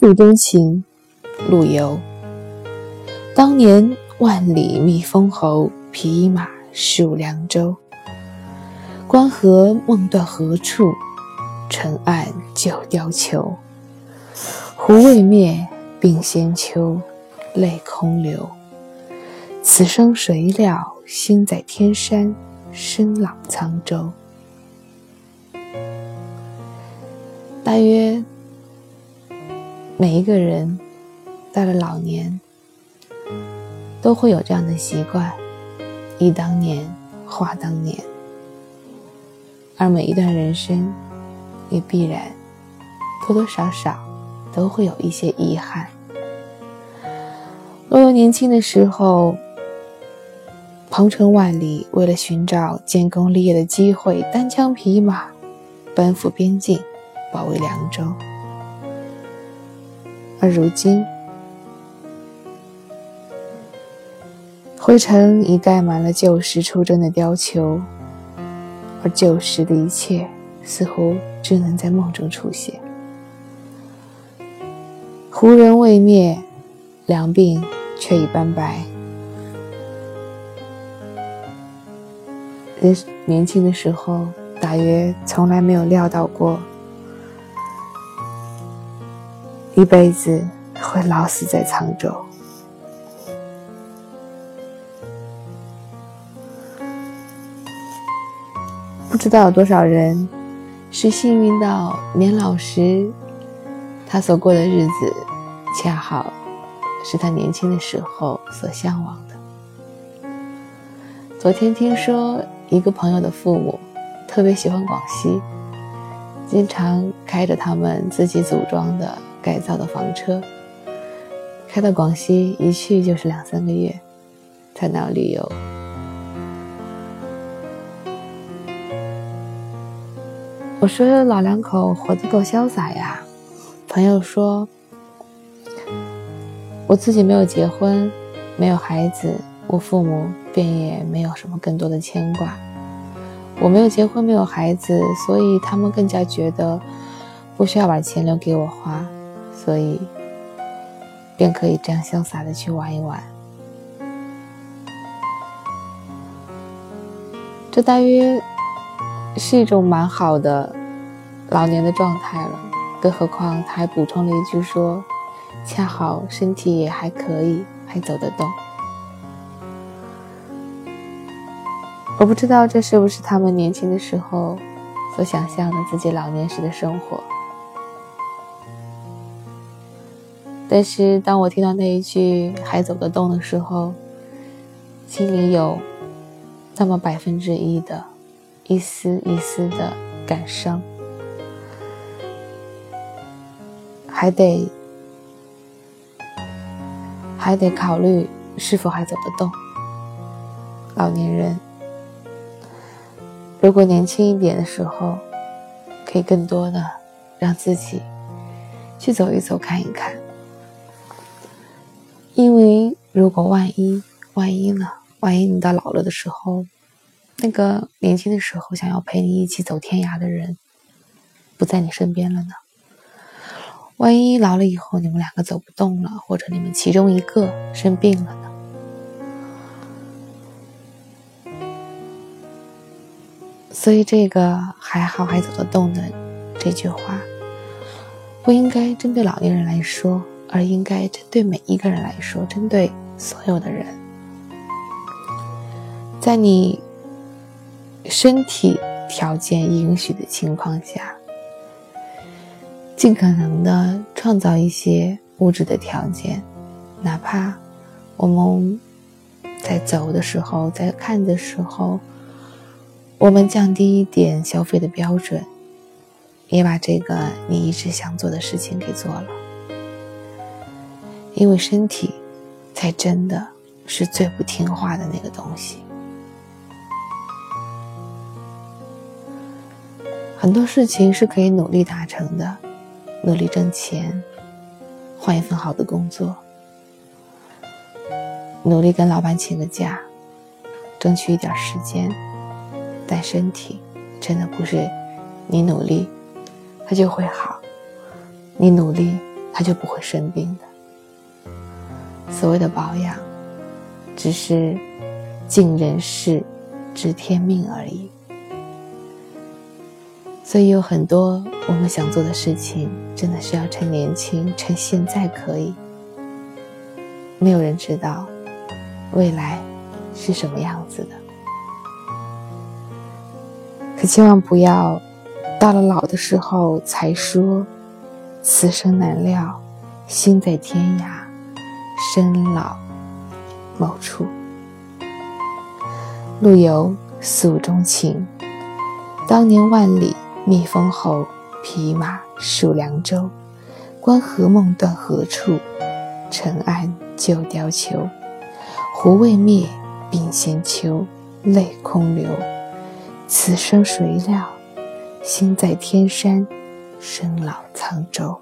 诉衷情，陆游。当年万里觅封侯，匹马戍凉州。关河梦断何处？尘岸旧貂裘。胡未灭，鬓先秋，泪空流。此生谁料，心在天山，身朗沧州。大约每一个人到了老年，都会有这样的习惯：忆当年，话当年。而每一段人生，也必然多多少少都会有一些遗憾。陆游年轻的时候，鹏程万里，为了寻找建功立业的机会，单枪匹马奔赴边境。保卫凉州，而如今，灰尘已盖满了旧时出征的貂裘，而旧时的一切似乎只能在梦中出现。胡人未灭，凉鬓却已斑白。人年轻的时候，大约从来没有料到过。一辈子会老死在沧州。不知道有多少人是幸运到年老时，他所过的日子恰好是他年轻的时候所向往的。昨天听说一个朋友的父母特别喜欢广西，经常开着他们自己组装的。改造的房车，开到广西，一去就是两三个月，在那旅游。我说老两口活得够潇洒呀。朋友说，我自己没有结婚，没有孩子，我父母便也没有什么更多的牵挂。我没有结婚，没有孩子，所以他们更加觉得不需要把钱留给我花。所以，便可以这样潇洒的去玩一玩。这大约是一种蛮好的老年的状态了。更何况他还补充了一句说：“恰好身体也还可以，还走得动。”我不知道这是不是他们年轻的时候所想象的自己老年时的生活。但是，当我听到那一句“还走得动”的时候，心里有那么百分之一的一丝一丝的感伤，还得还得考虑是否还走得动。老年人，如果年轻一点的时候，可以更多的让自己去走一走、看一看。因为如果万一万一呢？万一你到老了的时候，那个年轻的时候想要陪你一起走天涯的人不在你身边了呢？万一老了以后你们两个走不动了，或者你们其中一个生病了呢？所以这个还好还走得动的这句话，不应该针对老年人来说。而应该针对每一个人来说，针对所有的人，在你身体条件允许的情况下，尽可能的创造一些物质的条件，哪怕我们在走的时候，在看的时候，我们降低一点消费的标准，也把这个你一直想做的事情给做了。因为身体，才真的是最不听话的那个东西。很多事情是可以努力达成的，努力挣钱，换一份好的工作，努力跟老板请个假，争取一点时间。但身体真的不是你努力，它就会好；你努力。它就不会生病的。所谓的保养，只是尽人事，知天命而已。所以有很多我们想做的事情，真的是要趁年轻，趁现在可以。没有人知道未来是什么样子的，可千万不要到了老的时候才说“此生难料，心在天涯，生老某处”。陆游诉衷情，当年万里觅封侯，匹马戍凉州，关河梦断何处？尘埃旧貂裘，胡未灭，鬓先秋，泪空流。此生谁料，心在天山，身老沧州。